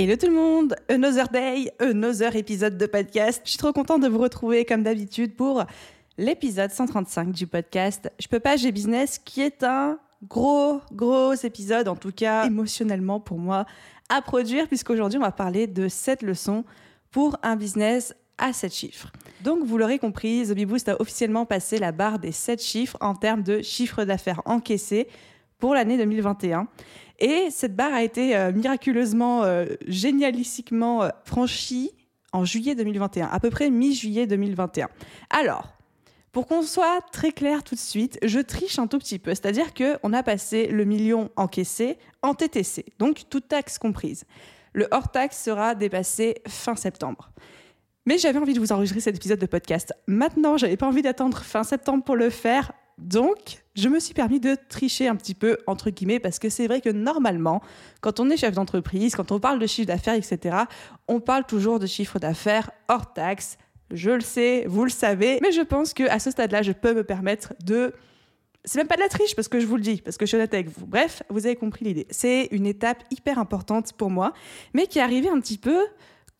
Hello tout le monde, another day, another épisode de podcast. Je suis trop contente de vous retrouver comme d'habitude pour l'épisode 135 du podcast Je peux pas, j'ai business qui est un gros, gros épisode, en tout cas émotionnellement pour moi, à produire, puisqu'aujourd'hui, on va parler de 7 leçons pour un business à 7 chiffres. Donc, vous l'aurez compris, The Boost a officiellement passé la barre des 7 chiffres en termes de chiffre d'affaires encaissé pour l'année 2021. Et cette barre a été euh, miraculeusement, euh, génialistiquement euh, franchie en juillet 2021, à peu près mi-juillet 2021. Alors, pour qu'on soit très clair tout de suite, je triche un tout petit peu, c'est-à-dire qu'on a passé le million encaissé en TTC, donc toute taxe comprise. Le hors-taxe sera dépassé fin septembre. Mais j'avais envie de vous enregistrer cet épisode de podcast. Maintenant, j'avais pas envie d'attendre fin septembre pour le faire. Donc, je me suis permis de tricher un petit peu, entre guillemets, parce que c'est vrai que normalement, quand on est chef d'entreprise, quand on parle de chiffre d'affaires, etc., on parle toujours de chiffre d'affaires hors taxe, je le sais, vous le savez, mais je pense qu'à ce stade-là, je peux me permettre de... C'est même pas de la triche parce que je vous le dis, parce que je suis honnête avec vous. Bref, vous avez compris l'idée. C'est une étape hyper importante pour moi, mais qui est arrivée un petit peu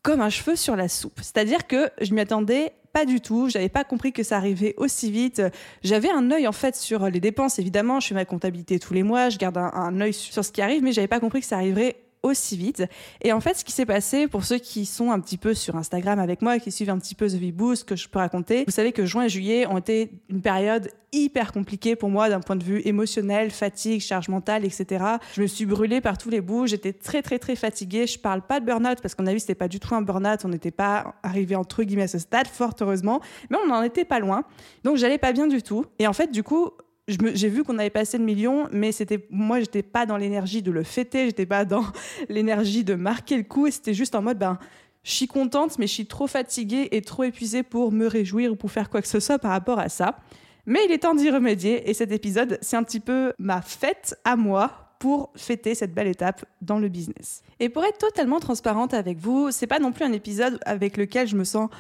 comme un cheveu sur la soupe. C'est-à-dire que je m'y attendais pas du tout. J'avais pas compris que ça arrivait aussi vite. J'avais un œil en fait sur les dépenses, évidemment. Je fais ma comptabilité tous les mois, je garde un, un œil sur ce qui arrive, mais j'avais pas compris que ça arriverait aussi vite. Et en fait, ce qui s'est passé, pour ceux qui sont un petit peu sur Instagram avec moi, qui suivent un petit peu The V-Boost, que je peux raconter, vous savez que juin et juillet ont été une période hyper compliquée pour moi d'un point de vue émotionnel, fatigue, charge mentale, etc. Je me suis brûlée par tous les bouts, j'étais très très très fatiguée. Je parle pas de burn-out parce qu'on a vu c'était pas du tout un burn-out, on n'était pas arrivé entre guillemets à ce stade, fort heureusement, mais on n'en était pas loin. Donc j'allais pas bien du tout. Et en fait, du coup, j'ai vu qu'on avait passé le million, mais c'était moi, j'étais pas dans l'énergie de le fêter, j'étais pas dans l'énergie de marquer le coup, et c'était juste en mode, ben, je suis contente, mais je suis trop fatiguée et trop épuisée pour me réjouir ou pour faire quoi que ce soit par rapport à ça. Mais il est temps d'y remédier, et cet épisode, c'est un petit peu ma fête à moi pour fêter cette belle étape dans le business. Et pour être totalement transparente avec vous, c'est pas non plus un épisode avec lequel je me sens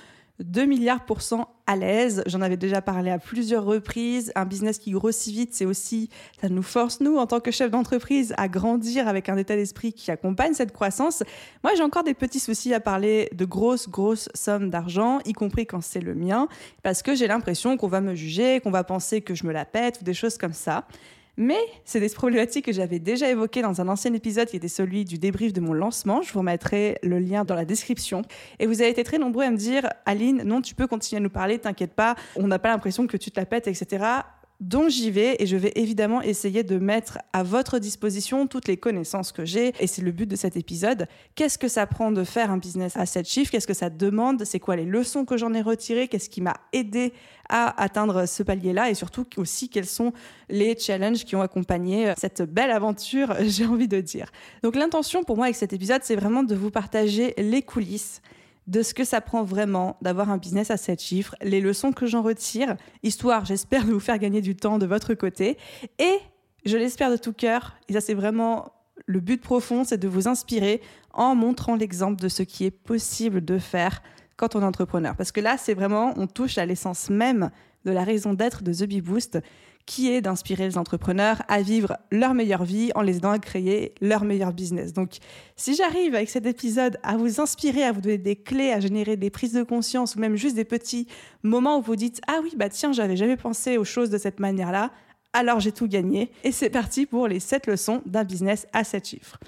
2 milliards pour cent à l'aise. J'en avais déjà parlé à plusieurs reprises. Un business qui grossit vite, c'est aussi, ça nous force, nous, en tant que chef d'entreprise, à grandir avec un état d'esprit qui accompagne cette croissance. Moi, j'ai encore des petits soucis à parler de grosses, grosses sommes d'argent, y compris quand c'est le mien, parce que j'ai l'impression qu'on va me juger, qu'on va penser que je me la pète ou des choses comme ça. Mais c'est des problématiques que j'avais déjà évoquées dans un ancien épisode qui était celui du débrief de mon lancement. Je vous remettrai le lien dans la description. Et vous avez été très nombreux à me dire, Aline, non, tu peux continuer à nous parler, t'inquiète pas, on n'a pas l'impression que tu te la pètes, etc. Donc j'y vais et je vais évidemment essayer de mettre à votre disposition toutes les connaissances que j'ai. Et c'est le but de cet épisode. Qu'est-ce que ça prend de faire un business à 7 chiffres? Qu'est-ce que ça demande? C'est quoi les leçons que j'en ai retirées? Qu'est-ce qui m'a aidé à atteindre ce palier-là? Et surtout aussi quels sont les challenges qui ont accompagné cette belle aventure, j'ai envie de dire. Donc l'intention pour moi avec cet épisode, c'est vraiment de vous partager les coulisses de ce que ça prend vraiment d'avoir un business à 7 chiffres, les leçons que j'en retire, histoire, j'espère, de vous faire gagner du temps de votre côté. Et je l'espère de tout cœur, et ça c'est vraiment le but profond, c'est de vous inspirer en montrant l'exemple de ce qui est possible de faire quand on est entrepreneur. Parce que là, c'est vraiment, on touche à l'essence même de la raison d'être de The Bee Boost qui est d'inspirer les entrepreneurs à vivre leur meilleure vie en les aidant à créer leur meilleur business. Donc, si j'arrive avec cet épisode à vous inspirer, à vous donner des clés, à générer des prises de conscience ou même juste des petits moments où vous dites ah oui bah tiens j'avais jamais pensé aux choses de cette manière-là, alors j'ai tout gagné et c'est parti pour les 7 leçons d'un business à 7 chiffres.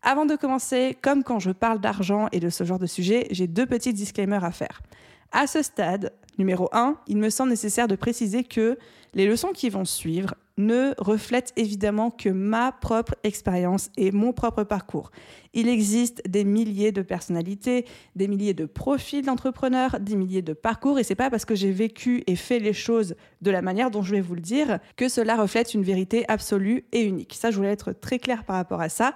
Avant de commencer, comme quand je parle d'argent et de ce genre de sujet, j'ai deux petits disclaimers à faire. À ce stade, numéro 1, il me semble nécessaire de préciser que les leçons qui vont suivre ne reflètent évidemment que ma propre expérience et mon propre parcours. Il existe des milliers de personnalités, des milliers de profils d'entrepreneurs, des milliers de parcours et c'est pas parce que j'ai vécu et fait les choses de la manière dont je vais vous le dire que cela reflète une vérité absolue et unique. Ça, je voulais être très clair par rapport à ça.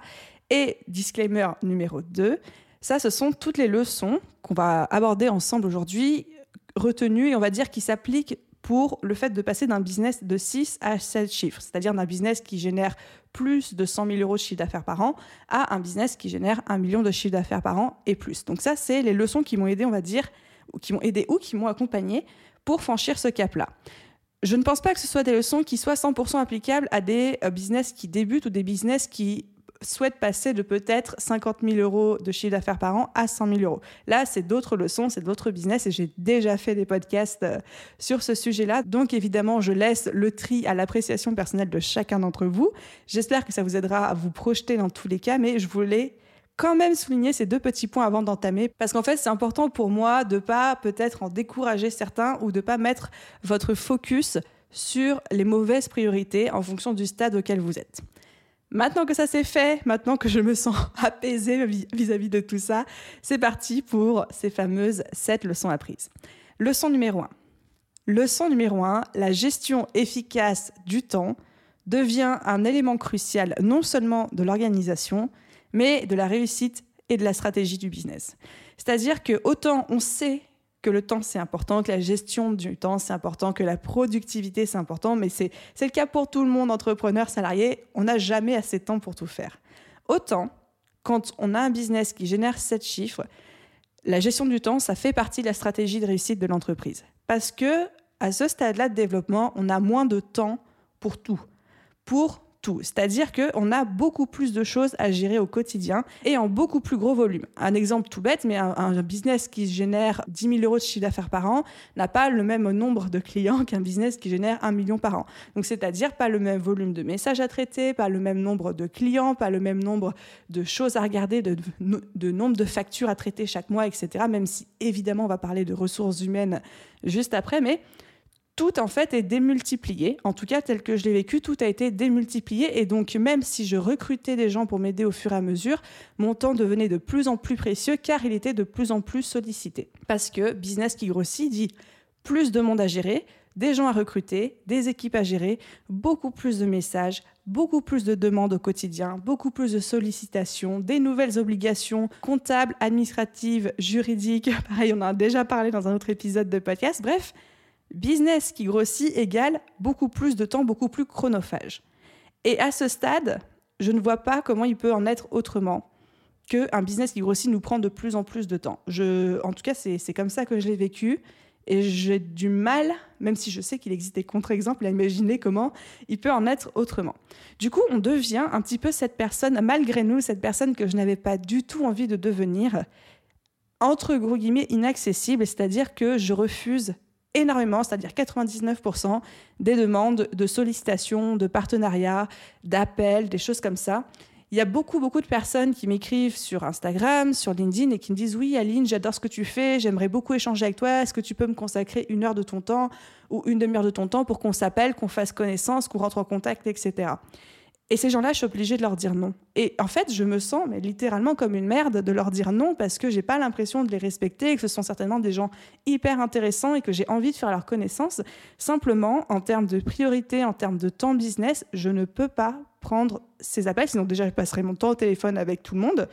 Et disclaimer numéro 2, Ça, ce sont toutes les leçons qu'on va aborder ensemble aujourd'hui, retenues et on va dire qui s'appliquent pour le fait de passer d'un business de 6 à 7 chiffres, c'est-à-dire d'un business qui génère plus de 100 000 euros de chiffre d'affaires par an à un business qui génère un million de chiffre d'affaires par an et plus. Donc ça, c'est les leçons qui m'ont aidé, on va dire, ou qui m'ont aidé ou qui m'ont accompagné pour franchir ce cap-là. Je ne pense pas que ce soit des leçons qui soient 100% applicables à des euh, business qui débutent ou des business qui souhaitent passer de peut-être 50 000 euros de chiffre d'affaires par an à 100 000 euros. Là, c'est d'autres leçons, c'est d'autres business et j'ai déjà fait des podcasts euh, sur ce sujet-là. Donc, évidemment, je laisse le tri à l'appréciation personnelle de chacun d'entre vous. J'espère que ça vous aidera à vous projeter dans tous les cas, mais je voulais quand même souligner ces deux petits points avant d'entamer, parce qu'en fait, c'est important pour moi de pas peut-être en décourager certains ou de pas mettre votre focus sur les mauvaises priorités en fonction du stade auquel vous êtes. Maintenant que ça c'est fait, maintenant que je me sens apaisée vis-à-vis de tout ça, c'est parti pour ces fameuses 7 leçons apprises. Leçon numéro 1. Leçon numéro 1, la gestion efficace du temps devient un élément crucial non seulement de l'organisation, mais de la réussite et de la stratégie du business. C'est-à-dire que autant on sait que le temps c'est important, que la gestion du temps c'est important, que la productivité c'est important, mais c'est le cas pour tout le monde, entrepreneur, salarié, on n'a jamais assez de temps pour tout faire. Autant, quand on a un business qui génère 7 chiffres, la gestion du temps, ça fait partie de la stratégie de réussite de l'entreprise. Parce que à ce stade-là de développement, on a moins de temps pour tout. Pour c'est-à-dire qu'on a beaucoup plus de choses à gérer au quotidien et en beaucoup plus gros volume. Un exemple tout bête, mais un, business qui génère 10 000 euros de chiffre d'affaires par an n'a pas le même nombre de clients qu'un business qui génère 1 million par an. Donc c'est-à-dire pas le même volume de messages à traiter, pas le même nombre de clients, pas le même nombre de choses à regarder, de, de nombre de factures à traiter chaque mois, etc. Même si évidemment on va parler de ressources humaines juste après, mais tout en fait est démultiplié. En tout cas, tel que je l'ai vécu, tout a été démultiplié. Et donc, même si je recrutais des gens pour m'aider au fur et à mesure, mon temps devenait de plus en plus précieux car il était de plus en plus sollicité. Parce que business qui grossit dit plus de monde à gérer, des gens à recruter, des équipes à gérer, beaucoup plus de messages, beaucoup plus de demandes au quotidien, beaucoup plus de sollicitations, des nouvelles obligations comptables, administratives, juridiques. Pareil, on en a déjà parlé dans un autre épisode de podcast. Bref, business qui grossit égale beaucoup plus de temps, beaucoup plus chronophage. Et à ce stade, je ne vois pas comment il peut en être autrement qu'un business qui grossit nous prend de plus en plus de temps. Je, en tout cas, c'est comme ça que je l'ai vécu. Et j'ai du mal, même si je sais qu'il existe des contre-exemples, à imaginer comment il peut en être autrement. Du coup, on devient un petit peu cette personne, malgré nous, cette personne que je n'avais pas du tout envie de devenir, entre gros guillemets, inaccessible, c'est-à-dire que je refuse énormément, c'est-à-dire 99% des demandes de sollicitation, de partenariat, d'appels, des choses comme ça. Il y a beaucoup, beaucoup de personnes qui m'écrivent sur Instagram, sur LinkedIn et qui me disent Oui, Aline, j'adore ce que tu fais, j'aimerais beaucoup échanger avec toi. Est-ce que tu peux me consacrer une heure de ton temps ou une demi-heure de ton temps pour qu'on s'appelle, qu'on fasse connaissance, qu'on rentre en contact, etc. Et ces gens-là, je suis obligée de leur dire non. Et en fait, je me sens mais littéralement comme une merde de leur dire non parce que j'ai pas l'impression de les respecter et que ce sont certainement des gens hyper intéressants et que j'ai envie de faire leur connaissance. Simplement, en termes de priorité, en termes de temps business, je ne peux pas prendre ces appels. Sinon, déjà, je passerai mon temps au téléphone avec tout le monde.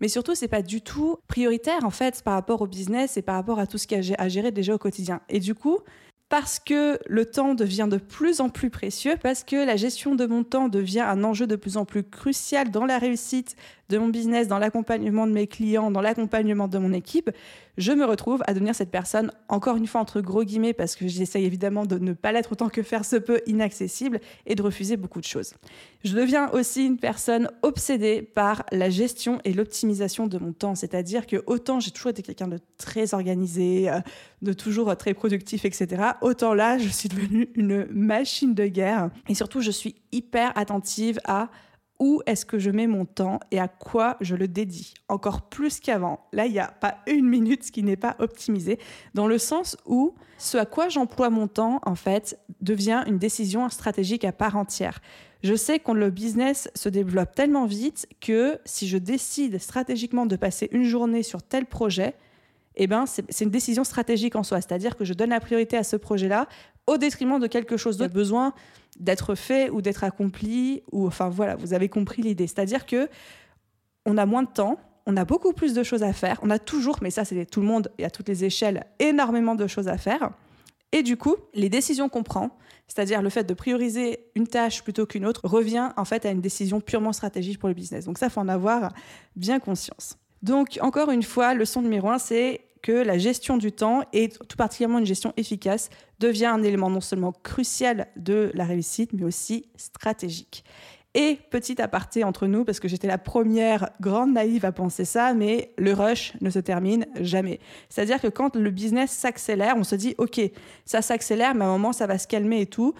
Mais surtout, c'est pas du tout prioritaire en fait par rapport au business et par rapport à tout ce qu'il y a à gérer déjà au quotidien. Et du coup, parce que le temps devient de plus en plus précieux, parce que la gestion de mon temps devient un enjeu de plus en plus crucial dans la réussite de mon business, dans l'accompagnement de mes clients, dans l'accompagnement de mon équipe, je me retrouve à devenir cette personne, encore une fois entre gros guillemets, parce que j'essaye évidemment de ne pas l'être autant que faire se peut, inaccessible, et de refuser beaucoup de choses. Je deviens aussi une personne obsédée par la gestion et l'optimisation de mon temps, c'est-à-dire que autant j'ai toujours été quelqu'un de très organisé, euh, de toujours très productif, etc., autant là, je suis devenue une machine de guerre, et surtout, je suis hyper attentive à où est-ce que je mets mon temps et à quoi je le dédie. Encore plus qu'avant. Là, il n'y a pas une minute qui n'est pas optimisée, dans le sens où ce à quoi j'emploie mon temps, en fait, devient une décision stratégique à part entière. Je sais que le business se développe tellement vite que si je décide stratégiquement de passer une journée sur tel projet, eh ben, c'est une décision stratégique en soi. C'est-à-dire que je donne la priorité à ce projet-là au détriment de quelque chose d'autre besoin d'être fait ou d'être accompli ou enfin voilà vous avez compris l'idée c'est-à-dire que on a moins de temps on a beaucoup plus de choses à faire. On a toujours, mais ça c'est tout le monde et à toutes les échelles, énormément de choses à faire. Et du coup, les décisions qu'on prend, c'est-à-dire le fait de prioriser une tâche plutôt qu'une autre, revient en fait à une décision purement stratégique pour le business. Donc ça, faut en avoir bien conscience. Donc encore une fois, leçon numéro un, c'est que la gestion du temps, et tout particulièrement une gestion efficace, devient un élément non seulement crucial de la réussite, mais aussi stratégique. Et petit aparté entre nous, parce que j'étais la première grande naïve à penser ça, mais le rush ne se termine jamais. C'est-à-dire que quand le business s'accélère, on se dit, OK, ça s'accélère, mais à un moment, ça va se calmer et tout.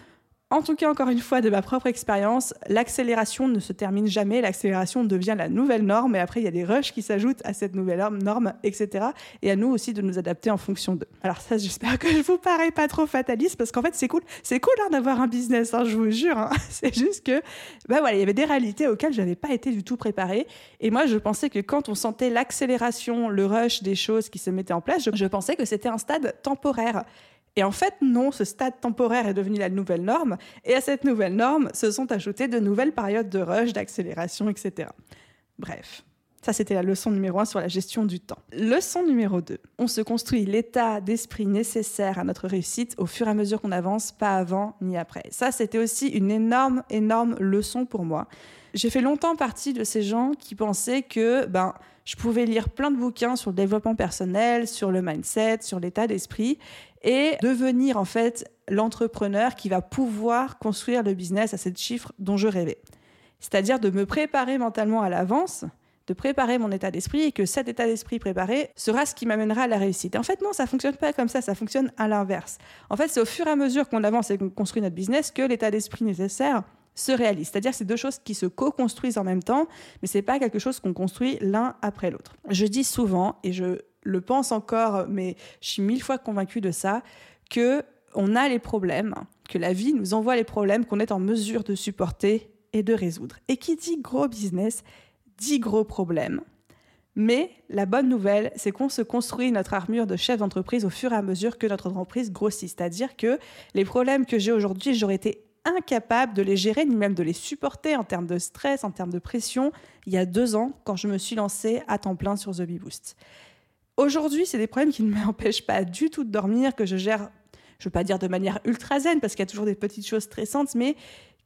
En tout cas, encore une fois, de ma propre expérience, l'accélération ne se termine jamais. L'accélération devient la nouvelle norme. Et après, il y a des rushs qui s'ajoutent à cette nouvelle norme, etc. Et à nous aussi de nous adapter en fonction d'eux. Alors ça, j'espère que je vous parais pas trop fataliste parce qu'en fait, c'est cool. C'est cool hein, d'avoir un business, hein, je vous jure. Hein. C'est juste que, bah voilà, il y avait des réalités auxquelles je n'avais pas été du tout préparée. Et moi, je pensais que quand on sentait l'accélération, le rush des choses qui se mettaient en place, je pensais que c'était un stade temporaire. Et en fait, non, ce stade temporaire est devenu la nouvelle norme, et à cette nouvelle norme se sont ajoutées de nouvelles périodes de rush, d'accélération, etc. Bref. Ça, c'était la leçon numéro un sur la gestion du temps. Leçon numéro 2. On se construit l'état d'esprit nécessaire à notre réussite au fur et à mesure qu'on avance, pas avant ni après. Ça, c'était aussi une énorme, énorme leçon pour moi. J'ai fait longtemps partie de ces gens qui pensaient que ben, je pouvais lire plein de bouquins sur le développement personnel, sur le mindset, sur l'état d'esprit, et devenir en fait l'entrepreneur qui va pouvoir construire le business à cette chiffre dont je rêvais. C'est-à-dire de me préparer mentalement à l'avance, de préparer mon état d'esprit et que cet état d'esprit préparé sera ce qui m'amènera à la réussite. en fait, non, ça fonctionne pas comme ça, ça fonctionne à l'inverse. En fait, c'est au fur et à mesure qu'on avance et qu'on construit notre business que l'état d'esprit nécessaire se réalise. C'est-à-dire c'est deux choses qui se co-construisent en même temps, mais c'est pas quelque chose qu'on construit l'un après l'autre. Je dis souvent, et je le pense encore, mais je suis mille fois convaincue de ça, que on a les problèmes, que la vie nous envoie les problèmes qu'on est en mesure de supporter et de résoudre. Et qui dit gros business dit gros problèmes. Mais la bonne nouvelle, c'est qu'on se construit notre armure de chef d'entreprise au fur et à mesure que notre entreprise grossit. C'est-à-dire que les problèmes que j'ai aujourd'hui, j'aurais été incapable de les gérer, ni même de les supporter en termes de stress, en termes de pression, il y a deux ans, quand je me suis lancée à temps plein sur The Bee Boost. Aujourd'hui, c'est des problèmes qui ne m'empêchent pas du tout de dormir, que je gère, je ne veux pas dire de manière ultra zen, parce qu'il y a toujours des petites choses stressantes, mais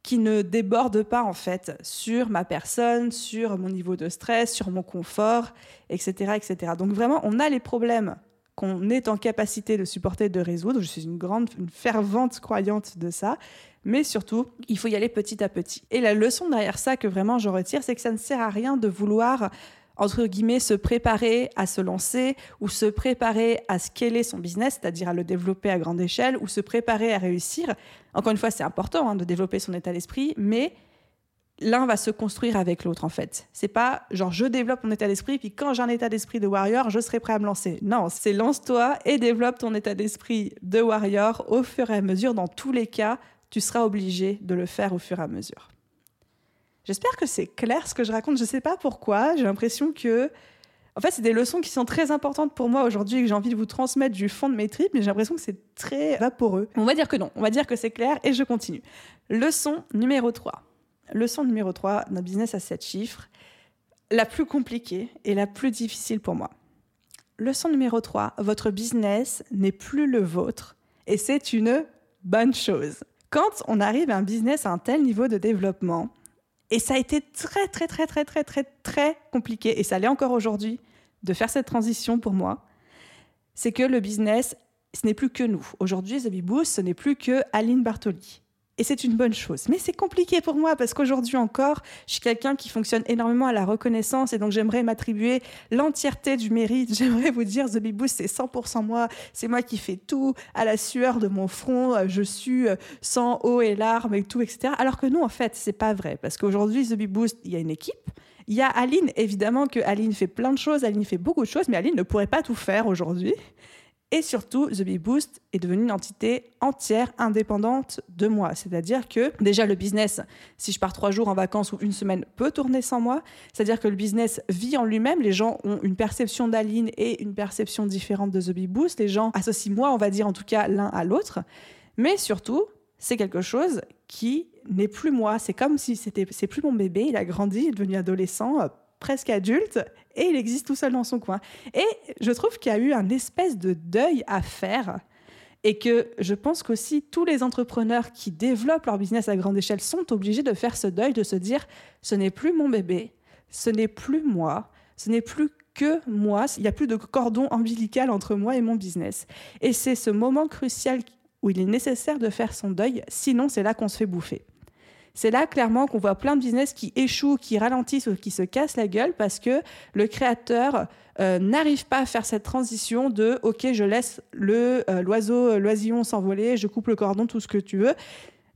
qui ne débordent pas en fait sur ma personne, sur mon niveau de stress, sur mon confort, etc., etc. Donc vraiment, on a les problèmes qu'on est en capacité de supporter, de résoudre. Je suis une grande, une fervente croyante de ça. Mais surtout, il faut y aller petit à petit. Et la leçon derrière ça que vraiment je retire, c'est que ça ne sert à rien de vouloir entre guillemets, se préparer à se lancer ou se préparer à scaler son business, c'est-à-dire à le développer à grande échelle ou se préparer à réussir. Encore une fois, c'est important hein, de développer son état d'esprit, mais l'un va se construire avec l'autre en fait. C'est pas genre je développe mon état d'esprit puis quand j'ai un état d'esprit de warrior, je serai prêt à me lancer. Non, c'est lance-toi et développe ton état d'esprit de warrior au fur et à mesure. Dans tous les cas, tu seras obligé de le faire au fur et à mesure. J'espère que c'est clair ce que je raconte. Je ne sais pas pourquoi. J'ai l'impression que. En fait, c'est des leçons qui sont très importantes pour moi aujourd'hui et que j'ai envie de vous transmettre du fond de mes tripes, mais j'ai l'impression que c'est très vaporeux. On va dire que non. On va dire que c'est clair et je continue. Leçon numéro 3. Leçon numéro 3 d'un business à 7 chiffres. La plus compliquée et la plus difficile pour moi. Leçon numéro 3. Votre business n'est plus le vôtre et c'est une bonne chose. Quand on arrive à un business à un tel niveau de développement, et ça a été très, très, très, très, très, très, très compliqué, et ça l'est encore aujourd'hui, de faire cette transition pour moi. C'est que le business, ce n'est plus que nous. Aujourd'hui, Zabi Boost, ce n'est plus que Aline Bartoli. Et c'est une bonne chose. Mais c'est compliqué pour moi parce qu'aujourd'hui encore, je suis quelqu'un qui fonctionne énormément à la reconnaissance et donc j'aimerais m'attribuer l'entièreté du mérite. J'aimerais vous dire, The Big Boost, c'est 100% moi. C'est moi qui fais tout à la sueur de mon front. Je suis sans eau et larmes et tout, etc. Alors que non, en fait, c'est pas vrai parce qu'aujourd'hui, The Big Boost, il y a une équipe. Il y a Aline, évidemment que Aline fait plein de choses, Aline fait beaucoup de choses, mais Aline ne pourrait pas tout faire aujourd'hui. Et surtout, The Bee Boost est devenue une entité entière indépendante de moi. C'est-à-dire que déjà le business, si je pars trois jours en vacances ou une semaine, peut tourner sans moi. C'est-à-dire que le business vit en lui-même. Les gens ont une perception d'Aline et une perception différente de The Bee Boost. Les gens associent moi, on va dire en tout cas l'un à l'autre. Mais surtout, c'est quelque chose qui n'est plus moi. C'est comme si c'était, c'est plus mon bébé. Il a grandi, il est devenu adolescent presque adulte, et il existe tout seul dans son coin. Et je trouve qu'il y a eu un espèce de deuil à faire et que je pense qu'aussi tous les entrepreneurs qui développent leur business à grande échelle sont obligés de faire ce deuil, de se dire ce n'est plus mon bébé, ce n'est plus moi, ce n'est plus que moi, il n'y a plus de cordon ombilical entre moi et mon business. Et c'est ce moment crucial où il est nécessaire de faire son deuil, sinon c'est là qu'on se fait bouffer. C'est là clairement qu'on voit plein de business qui échouent, qui ralentissent ou qui se cassent la gueule parce que le créateur euh, n'arrive pas à faire cette transition de OK, je laisse le euh, l'oiseau, euh, l'oisillon s'envoler, je coupe le cordon, tout ce que tu veux.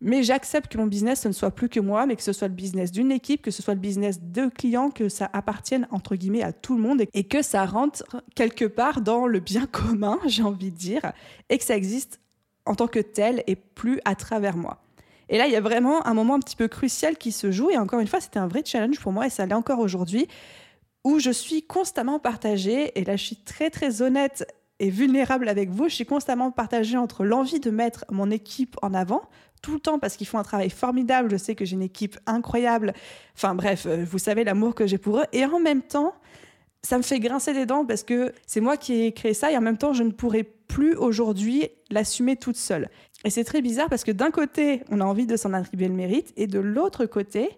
Mais j'accepte que mon business, ce ne soit plus que moi, mais que ce soit le business d'une équipe, que ce soit le business de clients, que ça appartienne entre guillemets à tout le monde et que ça rentre quelque part dans le bien commun, j'ai envie de dire, et que ça existe en tant que tel et plus à travers moi. Et là, il y a vraiment un moment un petit peu crucial qui se joue. Et encore une fois, c'était un vrai challenge pour moi et ça l'est encore aujourd'hui, où je suis constamment partagée. Et là, je suis très, très honnête et vulnérable avec vous. Je suis constamment partagée entre l'envie de mettre mon équipe en avant tout le temps parce qu'ils font un travail formidable. Je sais que j'ai une équipe incroyable. Enfin bref, euh, vous savez l'amour que j'ai pour eux. Et en même temps, ça me fait grincer des dents parce que c'est moi qui ai créé ça et en même temps, je ne pourrais plus aujourd'hui l'assumer toute seule. Et c'est très bizarre parce que d'un côté, on a envie de s'en attribuer le mérite et de l'autre côté,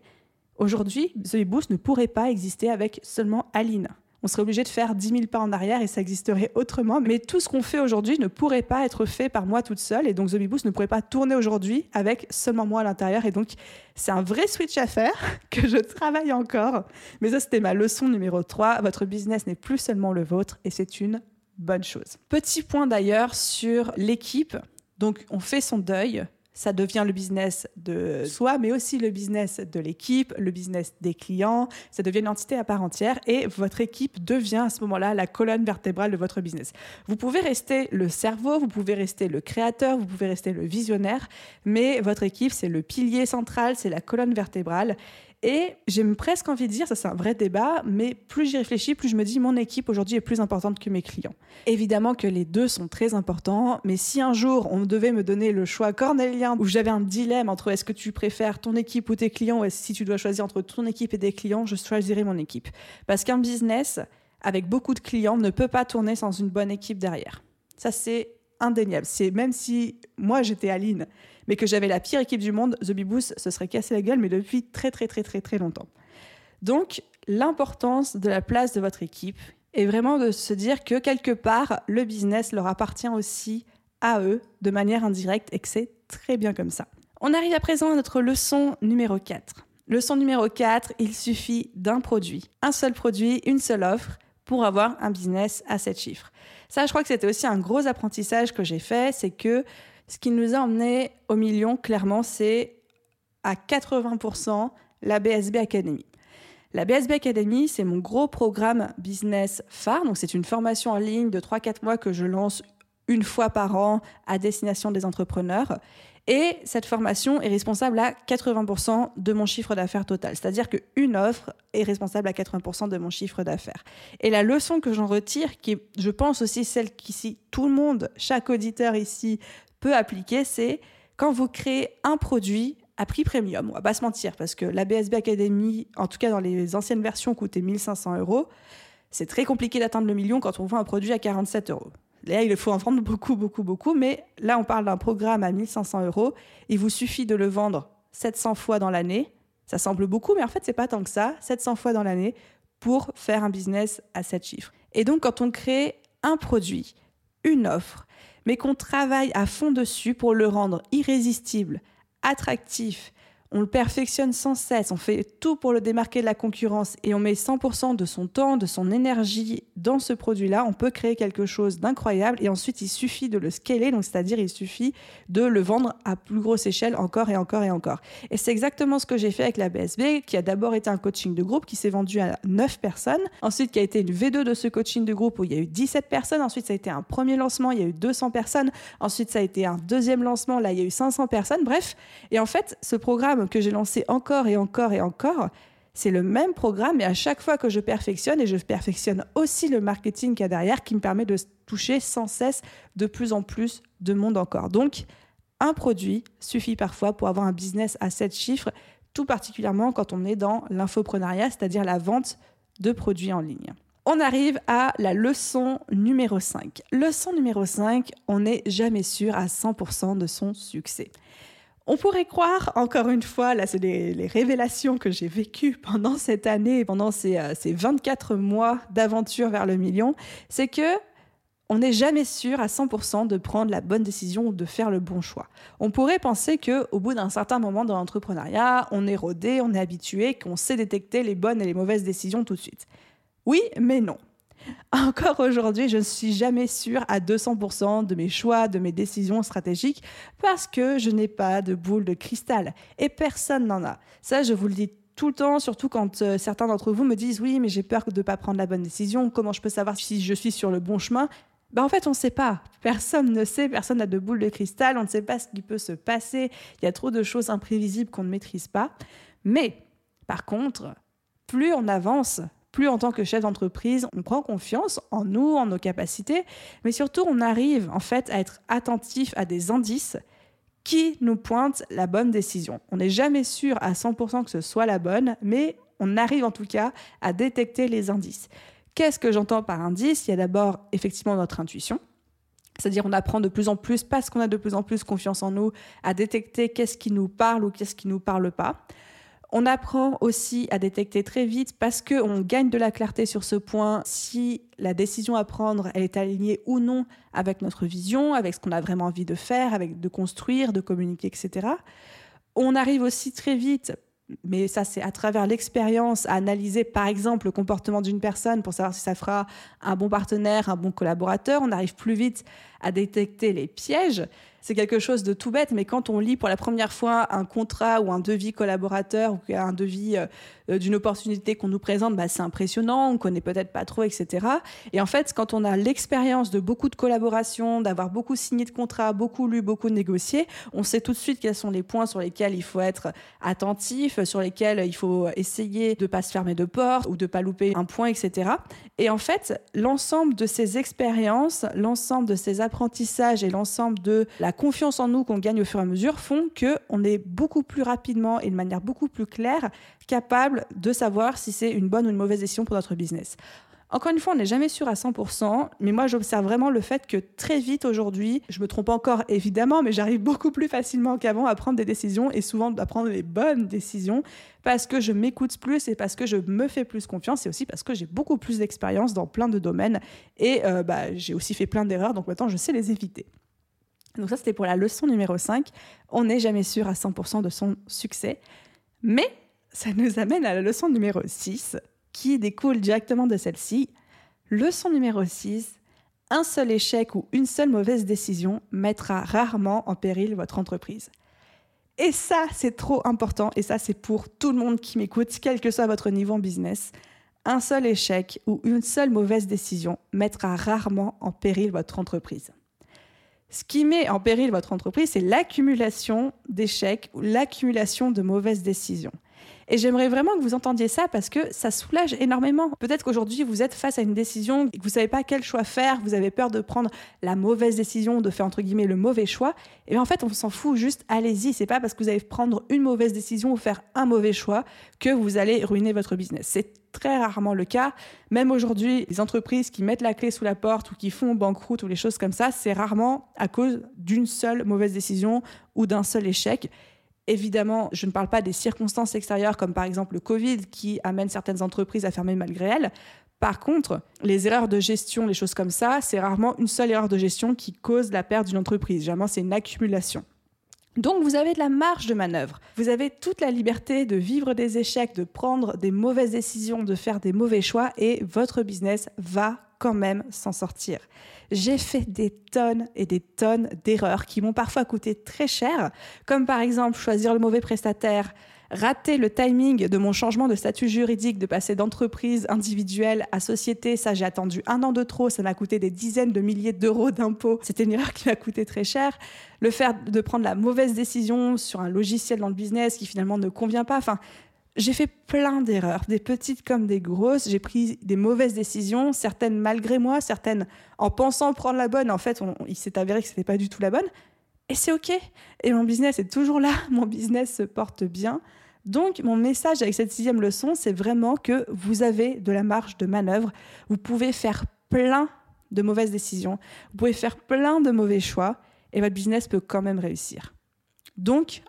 aujourd'hui, The Boost ne pourrait pas exister avec seulement Aline on serait obligé de faire 10 000 pas en arrière et ça existerait autrement. Mais tout ce qu'on fait aujourd'hui ne pourrait pas être fait par moi toute seule. Et donc, The Boost ne pourrait pas tourner aujourd'hui avec seulement moi à l'intérieur. Et donc, c'est un vrai switch à faire que je travaille encore. Mais ça, c'était ma leçon numéro 3. Votre business n'est plus seulement le vôtre et c'est une bonne chose. Petit point d'ailleurs sur l'équipe. Donc, on fait son deuil ça devient le business de soi, mais aussi le business de l'équipe, le business des clients. Ça devient une entité à part entière et votre équipe devient à ce moment-là la colonne vertébrale de votre business. Vous pouvez rester le cerveau, vous pouvez rester le créateur, vous pouvez rester le visionnaire, mais votre équipe, c'est le pilier central, c'est la colonne vertébrale. Et j'ai presque envie de dire, ça c'est un vrai débat, mais plus j'y réfléchis, plus je me dis mon équipe aujourd'hui est plus importante que mes clients. Évidemment que les deux sont très importants, mais si un jour on devait me donner le choix cornélien où j'avais un dilemme entre est-ce que tu préfères ton équipe ou tes clients, ou si tu dois choisir entre ton équipe et des clients, je choisirais mon équipe. Parce qu'un business avec beaucoup de clients ne peut pas tourner sans une bonne équipe derrière. Ça c'est indéniable. C'est même si moi j'étais Aline mais que j'avais la pire équipe du monde, The Beboost se serait cassé la gueule, mais depuis très très très très très longtemps. Donc l'importance de la place de votre équipe est vraiment de se dire que quelque part, le business leur appartient aussi à eux de manière indirecte et que c'est très bien comme ça. On arrive à présent à notre leçon numéro 4. Leçon numéro 4, il suffit d'un produit, un seul produit, une seule offre pour avoir un business à 7 chiffres. Ça, je crois que c'était aussi un gros apprentissage que j'ai fait, c'est que ce qui nous a emmené au million, clairement, c'est à 80% la BSB Academy. La BSB Academy, c'est mon gros programme business phare. Donc, c'est une formation en ligne de 3-4 mois que je lance une fois par an à destination des entrepreneurs. Et cette formation est responsable à 80% de mon chiffre d'affaires total. C'est-à-dire qu'une offre est responsable à 80% de mon chiffre d'affaires. Et la leçon que j'en retire, qui est, je pense aussi celle qu'ici tout le monde, chaque auditeur ici peut appliquer, c'est quand vous créez un produit à prix premium, on va pas se mentir, parce que la BSB Academy, en tout cas dans les anciennes versions, coûtait 1500 euros. C'est très compliqué d'atteindre le million quand on vend un produit à 47 euros. Là, il faut en vendre beaucoup, beaucoup, beaucoup, mais là, on parle d'un programme à 1500 euros. Il vous suffit de le vendre 700 fois dans l'année. Ça semble beaucoup, mais en fait, c'est pas tant que ça. 700 fois dans l'année pour faire un business à 7 chiffres. Et donc, quand on crée un produit, une offre, mais qu'on travaille à fond dessus pour le rendre irrésistible, attractif, on le perfectionne sans cesse, on fait tout pour le démarquer de la concurrence et on met 100% de son temps, de son énergie dans ce produit-là, on peut créer quelque chose d'incroyable et ensuite il suffit de le scaler, donc c'est-à-dire il suffit de le vendre à plus grosse échelle encore et encore et encore. Et c'est exactement ce que j'ai fait avec la BSB, qui a d'abord été un coaching de groupe qui s'est vendu à 9 personnes, ensuite qui a été une V2 de ce coaching de groupe où il y a eu 17 personnes, ensuite ça a été un premier lancement, il y a eu 200 personnes, ensuite ça a été un deuxième lancement, là il y a eu 500 personnes, bref. Et en fait, ce programme que j'ai lancé encore et encore et encore, c'est le même programme, mais à chaque fois que je perfectionne, et je perfectionne aussi le marketing qu'il y a derrière, qui me permet de toucher sans cesse de plus en plus de monde encore. Donc, un produit suffit parfois pour avoir un business à 7 chiffres, tout particulièrement quand on est dans l'infoprenariat, c'est-à-dire la vente de produits en ligne. On arrive à la leçon numéro 5. Leçon numéro 5, on n'est jamais sûr à 100% de son succès. On pourrait croire, encore une fois, là c'est les, révélations que j'ai vécues pendant cette année, pendant ces, euh, ces 24 mois d'aventure vers le million, c'est que on n'est jamais sûr à 100% de prendre la bonne décision ou de faire le bon choix. On pourrait penser que au bout d'un certain moment dans l'entrepreneuriat, on est rodé, on est habitué, qu'on sait détecter les bonnes et les mauvaises décisions tout de suite. Oui, mais non. Encore aujourd'hui, je ne suis jamais sûre à 200% de mes choix, de mes décisions stratégiques, parce que je n'ai pas de boule de cristal. Et personne n'en a. Ça, je vous le dis tout le temps, surtout quand euh, certains d'entre vous me disent oui, mais j'ai peur de ne pas prendre la bonne décision, comment je peux savoir si je suis sur le bon chemin? Ben en fait, on ne sait pas. Personne ne sait, personne n'a de boule de cristal, on ne sait pas ce qui peut se passer. Il y a trop de choses imprévisibles qu'on ne maîtrise pas. Mais, par contre, plus on avance, plus en tant que chef d'entreprise, on prend confiance en nous, en nos capacités, mais surtout on arrive en fait à être attentif à des indices qui nous pointent la bonne décision. On n'est jamais sûr à 100% que ce soit la bonne, mais on arrive en tout cas à détecter les indices. Qu'est-ce que j'entends par indice? Il y a d'abord effectivement notre intuition. C'est-à-dire on apprend de plus en plus, parce qu'on a de plus en plus confiance en nous, à détecter qu'est-ce qui nous parle ou qu'est-ce qui ne nous parle pas. On apprend aussi à détecter très vite parce qu'on gagne de la clarté sur ce point si la décision à prendre est alignée ou non avec notre vision, avec ce qu'on a vraiment envie de faire, avec de construire, de communiquer, etc. On arrive aussi très vite mais ça c'est à travers l'expérience à analyser par exemple le comportement d'une personne pour savoir si ça fera un bon partenaire, un bon collaborateur. On arrive plus vite à détecter les pièges. C'est quelque chose de tout bête, mais quand on lit pour la première fois un contrat ou un devis collaborateur ou un devis euh, d'une opportunité qu'on nous présente, bah, c'est impressionnant, on connaît peut-être pas trop, etc. Et en fait, quand on a l'expérience de beaucoup de collaborations, d'avoir beaucoup signé de contrats, beaucoup lu, beaucoup négocié, on sait tout de suite quels sont les points sur lesquels il faut être attentif, sur lesquels il faut essayer de pas se fermer de porte ou de pas louper un point, etc. Et en fait, l'ensemble de ces expériences, l'ensemble de ces apprentissages et l'ensemble de la confiance en nous qu'on gagne au fur et à mesure font qu'on est beaucoup plus rapidement et de manière beaucoup plus claire capable de savoir si c'est une bonne ou une mauvaise décision pour notre business. Encore une fois, on n'est jamais sûr à 100%, mais moi j'observe vraiment le fait que très vite aujourd'hui, je me trompe encore évidemment, mais j'arrive beaucoup plus facilement qu'avant à prendre des décisions et souvent à prendre les bonnes décisions parce que je m'écoute plus et parce que je me fais plus confiance et aussi parce que j'ai beaucoup plus d'expérience dans plein de domaines et euh, bah, j'ai aussi fait plein d'erreurs, donc maintenant je sais les éviter. Donc ça c'était pour la leçon numéro 5. On n'est jamais sûr à 100% de son succès, mais ça nous amène à la leçon numéro 6 qui découle directement de celle-ci. Leçon numéro 6. Un seul échec ou une seule mauvaise décision mettra rarement en péril votre entreprise. Et ça, c'est trop important, et ça, c'est pour tout le monde qui m'écoute, quel que soit votre niveau en business. Un seul échec ou une seule mauvaise décision mettra rarement en péril votre entreprise. Ce qui met en péril votre entreprise, c'est l'accumulation d'échecs ou l'accumulation de mauvaises décisions. Et j'aimerais vraiment que vous entendiez ça parce que ça soulage énormément. Peut-être qu'aujourd'hui, vous êtes face à une décision et que vous savez pas quel choix faire, vous avez peur de prendre la mauvaise décision, de faire entre guillemets le mauvais choix. Et bien en fait, on s'en fout, juste allez-y. C'est pas parce que vous allez prendre une mauvaise décision ou faire un mauvais choix que vous allez ruiner votre business. C'est très rarement le cas. Même aujourd'hui, les entreprises qui mettent la clé sous la porte ou qui font banqueroute ou les choses comme ça, c'est rarement à cause d'une seule mauvaise décision ou d'un seul échec. Évidemment, je ne parle pas des circonstances extérieures comme par exemple le Covid qui amène certaines entreprises à fermer malgré elles. Par contre, les erreurs de gestion, les choses comme ça, c'est rarement une seule erreur de gestion qui cause la perte d'une entreprise. Généralement, c'est une accumulation. Donc vous avez de la marge de manœuvre. Vous avez toute la liberté de vivre des échecs, de prendre des mauvaises décisions, de faire des mauvais choix et votre business va quand même s'en sortir. J'ai fait des tonnes et des tonnes d'erreurs qui m'ont parfois coûté très cher, comme par exemple choisir le mauvais prestataire, rater le timing de mon changement de statut juridique, de passer d'entreprise individuelle à société. Ça, j'ai attendu un an de trop. Ça m'a coûté des dizaines de milliers d'euros d'impôts. C'était une erreur qui m'a coûté très cher. Le fait de prendre la mauvaise décision sur un logiciel dans le business qui finalement ne convient pas. Enfin, j'ai fait plein d'erreurs, des petites comme des grosses. J'ai pris des mauvaises décisions, certaines malgré moi, certaines en pensant prendre la bonne. En fait, il s'est avéré que ce n'était pas du tout la bonne. Et c'est OK. Et mon business est toujours là. Mon business se porte bien. Donc, mon message avec cette sixième leçon, c'est vraiment que vous avez de la marge de manœuvre. Vous pouvez faire plein de mauvaises décisions, vous pouvez faire plein de mauvais choix et votre business peut quand même réussir. Donc,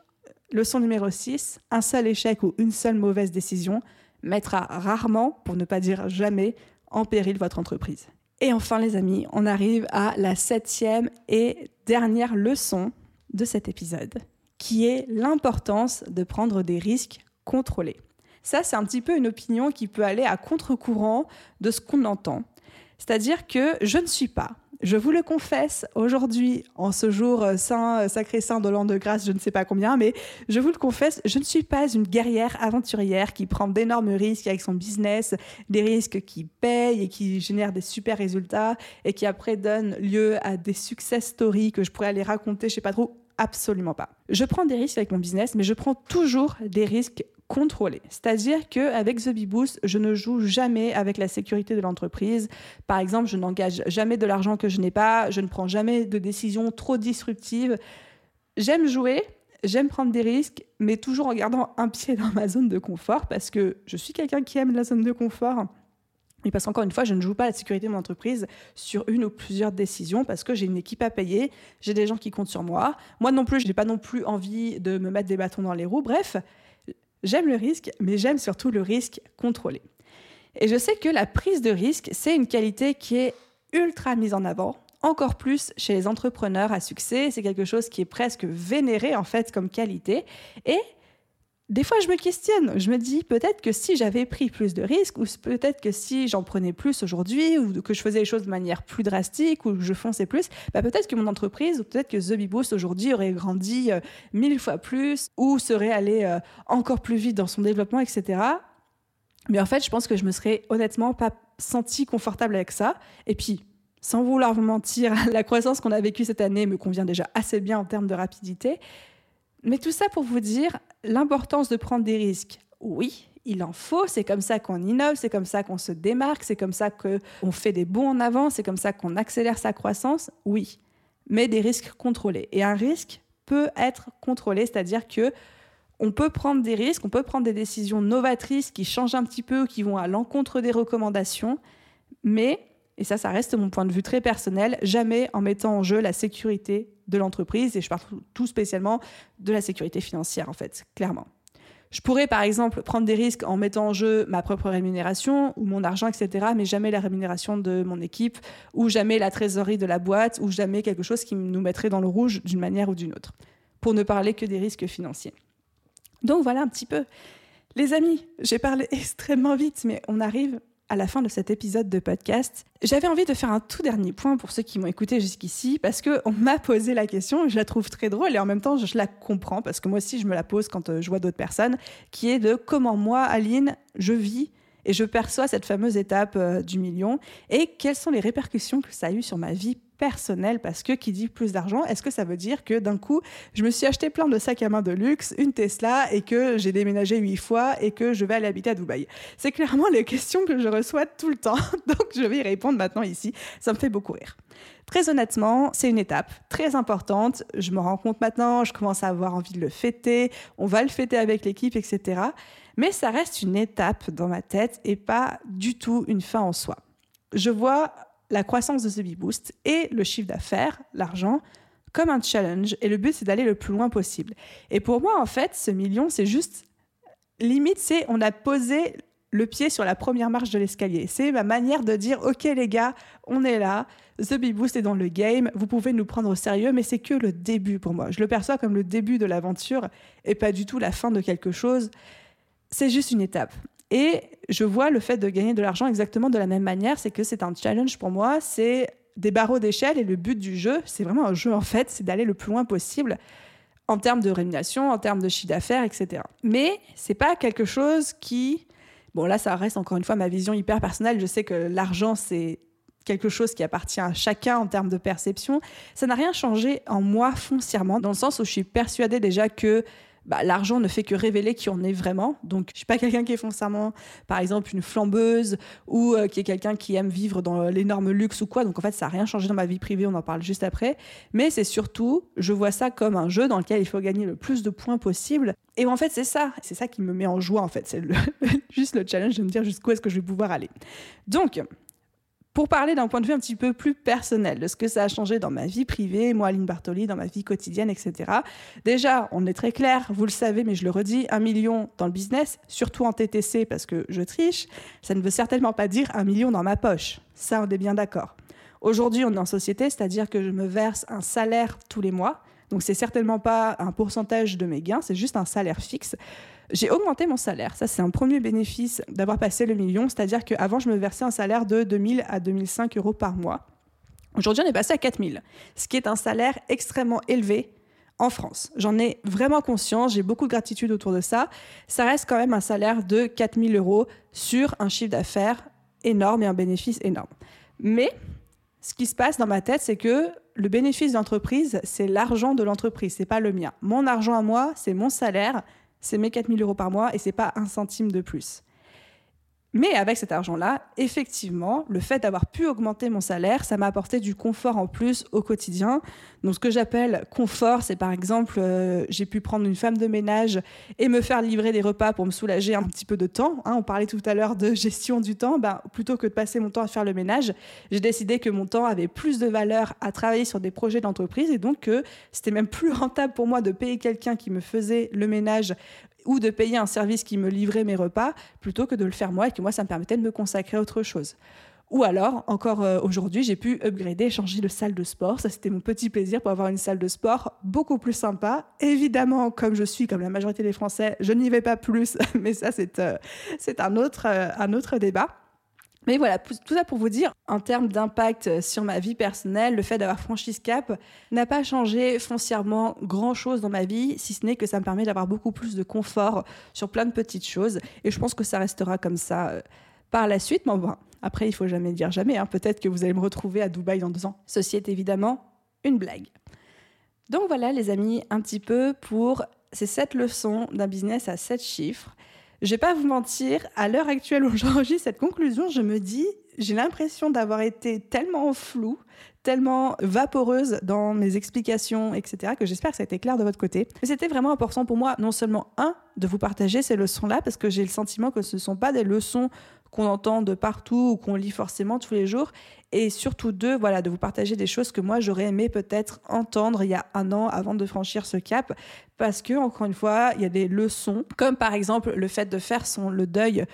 leçon numéro 6, un seul échec ou une seule mauvaise décision mettra rarement, pour ne pas dire jamais, en péril votre entreprise. Et enfin, les amis, on arrive à la septième et dernière leçon de cet épisode, qui est l'importance de prendre des risques contrôlés. Ça, c'est un petit peu une opinion qui peut aller à contre-courant de ce qu'on entend. C'est-à-dire que je ne suis pas, je vous le confesse, aujourd'hui, en ce jour euh, saint, euh, sacré saint de l'an de grâce, je ne sais pas combien, mais je vous le confesse, je ne suis pas une guerrière aventurière qui prend d'énormes risques avec son business, des risques qui payent et qui génèrent des super résultats et qui après donnent lieu à des success stories que je pourrais aller raconter, je sais pas trop, absolument pas. Je prends des risques avec mon business, mais je prends toujours des risques contrôlé. C'est-à-dire qu'avec The Bee Boost, je ne joue jamais avec la sécurité de l'entreprise. Par exemple, je n'engage jamais de l'argent que je n'ai pas, je ne prends jamais de décisions trop disruptives. J'aime jouer, j'aime prendre des risques, mais toujours en gardant un pied dans ma zone de confort parce que je suis quelqu'un qui aime la zone de confort. Et parce qu'encore une fois, je ne joue pas la sécurité de mon entreprise sur une ou plusieurs décisions parce que j'ai une équipe à payer, j'ai des gens qui comptent sur moi. Moi non plus, je n'ai pas non plus envie de me mettre des bâtons dans les roues. Bref, J'aime le risque, mais j'aime surtout le risque contrôlé. Et je sais que la prise de risque, c'est une qualité qui est ultra mise en avant, encore plus chez les entrepreneurs à succès. C'est quelque chose qui est presque vénéré en fait comme qualité. Et des fois, je me questionne. Je me dis peut-être que si j'avais pris plus de risques, ou peut-être que si j'en prenais plus aujourd'hui, ou que je faisais les choses de manière plus drastique, ou que je fonçais plus, bah peut-être que mon entreprise, ou peut-être que The Beboost aujourd'hui aurait grandi euh, mille fois plus, ou serait allé euh, encore plus vite dans son développement, etc. Mais en fait, je pense que je me serais honnêtement pas senti confortable avec ça. Et puis, sans vouloir vous mentir, la croissance qu'on a vécue cette année me convient déjà assez bien en termes de rapidité. Mais tout ça pour vous dire l'importance de prendre des risques. Oui, il en faut, c'est comme ça qu'on innove, c'est comme ça qu'on se démarque, c'est comme ça qu'on fait des bons en avant, c'est comme ça qu'on accélère sa croissance. Oui, mais des risques contrôlés. Et un risque peut être contrôlé, c'est-à-dire que on peut prendre des risques, on peut prendre des décisions novatrices qui changent un petit peu, qui vont à l'encontre des recommandations, mais, et ça, ça reste mon point de vue très personnel, jamais en mettant en jeu la sécurité de l'entreprise, et je parle tout spécialement de la sécurité financière, en fait, clairement. Je pourrais, par exemple, prendre des risques en mettant en jeu ma propre rémunération ou mon argent, etc., mais jamais la rémunération de mon équipe, ou jamais la trésorerie de la boîte, ou jamais quelque chose qui nous mettrait dans le rouge d'une manière ou d'une autre, pour ne parler que des risques financiers. Donc voilà un petit peu. Les amis, j'ai parlé extrêmement vite, mais on arrive à la fin de cet épisode de podcast. J'avais envie de faire un tout dernier point pour ceux qui m'ont écouté jusqu'ici, parce qu'on m'a posé la question, je la trouve très drôle et en même temps je la comprends, parce que moi aussi je me la pose quand euh, je vois d'autres personnes, qui est de comment moi, Aline, je vis et je perçois cette fameuse étape euh, du million et quelles sont les répercussions que ça a eu sur ma vie personnel parce que qui dit plus d'argent, est-ce que ça veut dire que d'un coup, je me suis acheté plein de sacs à main de luxe, une Tesla et que j'ai déménagé huit fois et que je vais aller habiter à Dubaï? C'est clairement les questions que je reçois tout le temps, donc je vais y répondre maintenant ici. Ça me fait beaucoup rire. Très honnêtement, c'est une étape très importante. Je me rends compte maintenant, je commence à avoir envie de le fêter. On va le fêter avec l'équipe, etc. Mais ça reste une étape dans ma tête et pas du tout une fin en soi. Je vois la croissance de The Boost et le chiffre d'affaires, l'argent, comme un challenge. Et le but, c'est d'aller le plus loin possible. Et pour moi, en fait, ce million, c'est juste. Limite, c'est on a posé le pied sur la première marche de l'escalier. C'est ma manière de dire OK, les gars, on est là. The Bee Boost est dans le game. Vous pouvez nous prendre au sérieux, mais c'est que le début pour moi. Je le perçois comme le début de l'aventure et pas du tout la fin de quelque chose. C'est juste une étape. Et je vois le fait de gagner de l'argent exactement de la même manière, c'est que c'est un challenge pour moi, c'est des barreaux d'échelle et le but du jeu, c'est vraiment un jeu en fait, c'est d'aller le plus loin possible en termes de rémunération, en termes de chiffre d'affaires, etc. Mais c'est pas quelque chose qui, bon là ça reste encore une fois ma vision hyper personnelle, je sais que l'argent c'est quelque chose qui appartient à chacun en termes de perception, ça n'a rien changé en moi foncièrement, dans le sens où je suis persuadée déjà que bah, l'argent ne fait que révéler qui on est vraiment. Donc, je suis pas quelqu'un qui est foncièrement, par exemple, une flambeuse ou euh, qui est quelqu'un qui aime vivre dans l'énorme luxe ou quoi. Donc, en fait, ça n'a rien changé dans ma vie privée, on en parle juste après. Mais c'est surtout, je vois ça comme un jeu dans lequel il faut gagner le plus de points possible. Et en fait, c'est ça. C'est ça qui me met en joie, en fait. C'est juste le challenge de me dire jusqu'où est-ce que je vais pouvoir aller. Donc, pour parler d'un point de vue un petit peu plus personnel, de ce que ça a changé dans ma vie privée, moi, Aline Bartoli, dans ma vie quotidienne, etc. Déjà, on est très clair, vous le savez, mais je le redis, un million dans le business, surtout en TTC parce que je triche, ça ne veut certainement pas dire un million dans ma poche. Ça, on est bien d'accord. Aujourd'hui, on est en société, c'est-à-dire que je me verse un salaire tous les mois. Donc, c'est certainement pas un pourcentage de mes gains, c'est juste un salaire fixe. J'ai augmenté mon salaire. Ça, c'est un premier bénéfice d'avoir passé le million. C'est-à-dire qu'avant, je me versais un salaire de 2000 à 2005 euros par mois. Aujourd'hui, on est passé à 4000, ce qui est un salaire extrêmement élevé en France. J'en ai vraiment conscience, j'ai beaucoup de gratitude autour de ça. Ça reste quand même un salaire de 4000 euros sur un chiffre d'affaires énorme et un bénéfice énorme. Mais ce qui se passe dans ma tête, c'est que le bénéfice d'entreprise, c'est l'argent de l'entreprise, c'est pas le mien. Mon argent à moi, c'est mon salaire, c'est mes 4000 euros par mois et c'est pas un centime de plus. Mais avec cet argent-là, effectivement, le fait d'avoir pu augmenter mon salaire, ça m'a apporté du confort en plus au quotidien. Donc ce que j'appelle confort, c'est par exemple, euh, j'ai pu prendre une femme de ménage et me faire livrer des repas pour me soulager un petit peu de temps. Hein. on parlait tout à l'heure de gestion du temps. Ben, plutôt que de passer mon temps à faire le ménage, j'ai décidé que mon temps avait plus de valeur à travailler sur des projets d'entreprise et donc que c'était même plus rentable pour moi de payer quelqu'un qui me faisait le ménage ou de payer un service qui me livrait mes repas plutôt que de le faire moi et que moi ça me permettait de me consacrer à autre chose. Ou alors, encore euh, aujourd'hui, j'ai pu upgrader, changer de salle de sport. Ça, c'était mon petit plaisir pour avoir une salle de sport beaucoup plus sympa. Évidemment, comme je suis, comme la majorité des Français, je n'y vais pas plus, mais ça, c'est euh, un, autre, euh, un autre débat. Mais voilà, tout ça pour vous dire, en termes d'impact sur ma vie personnelle, le fait d'avoir franchi ce cap n'a pas changé foncièrement grand-chose dans ma vie, si ce n'est que ça me permet d'avoir beaucoup plus de confort sur plein de petites choses. Et je pense que ça restera comme ça euh, par la suite. Mais bon, après, il faut jamais dire jamais. Hein. Peut-être que vous allez me retrouver à Dubaï dans deux ans. Ceci est évidemment une blague. Donc voilà, les amis, un petit peu pour ces sept leçons d'un business à sept chiffres. Je vais pas vous mentir, à l'heure actuelle où j'enregistre cette conclusion, je me dis, j'ai l'impression d'avoir été tellement flou, tellement vaporeuse dans mes explications, etc., que j'espère que ça a été clair de votre côté. Mais c'était vraiment important pour moi, non seulement, un, de vous partager ces leçons-là, parce que j'ai le sentiment que ce ne sont pas des leçons qu'on entend de partout ou qu'on lit forcément tous les jours, et surtout deux, voilà, de vous partager des choses que moi j'aurais aimé peut-être entendre il y a un an avant de franchir ce cap, parce que encore une fois, il y a des leçons, comme par exemple le fait de faire son le deuil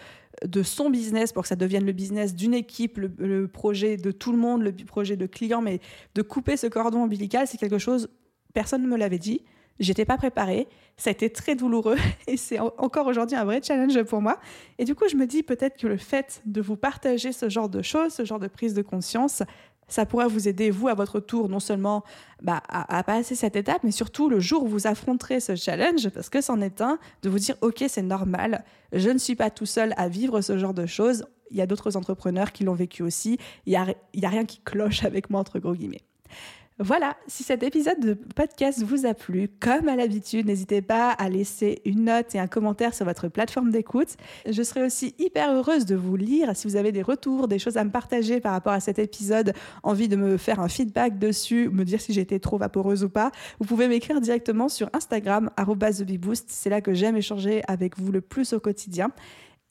de son business pour que ça devienne le business d'une équipe, le, projet de tout le monde, le projet de client, mais de couper ce cordon ombilical, c'est quelque chose personne ne me l'avait dit. J'étais pas préparée, ça a été très douloureux et c'est encore aujourd'hui un vrai challenge pour moi. Et du coup, je me dis peut-être que le fait de vous partager ce genre de choses, ce genre de prise de conscience, ça pourrait vous aider, vous, à votre tour, non seulement bah, à, passer cette étape, mais surtout le jour où vous affronterez ce challenge, parce que c'en est un, de vous dire, OK, c'est normal, je ne suis pas tout seul à vivre ce genre de choses, il y a d'autres entrepreneurs qui l'ont vécu aussi, il n'y a, a rien qui cloche avec moi, entre gros guillemets. Voilà, si cet épisode de podcast vous a plu, comme à l'habitude, n'hésitez pas à laisser une note et un commentaire sur votre plateforme d'écoute. Je serai aussi hyper heureuse de vous lire si vous avez des retours, des choses à me partager par rapport à cet épisode, envie de me faire un feedback dessus, me dire si j'étais trop vaporeuse ou pas. Vous pouvez m'écrire directement sur Instagram, @thebeboost. C'est là que j'aime échanger avec vous le plus au quotidien.